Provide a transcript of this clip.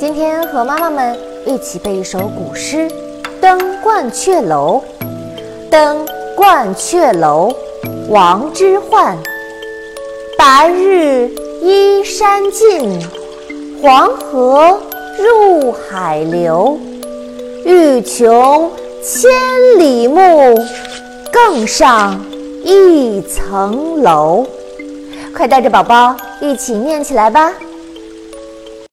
今天和妈妈们一起背一首古诗登鹳雀楼登鹳雀楼王之涣白日依山尽黄河入海流欲穷千里目更上一层楼快带着宝宝一起念起来吧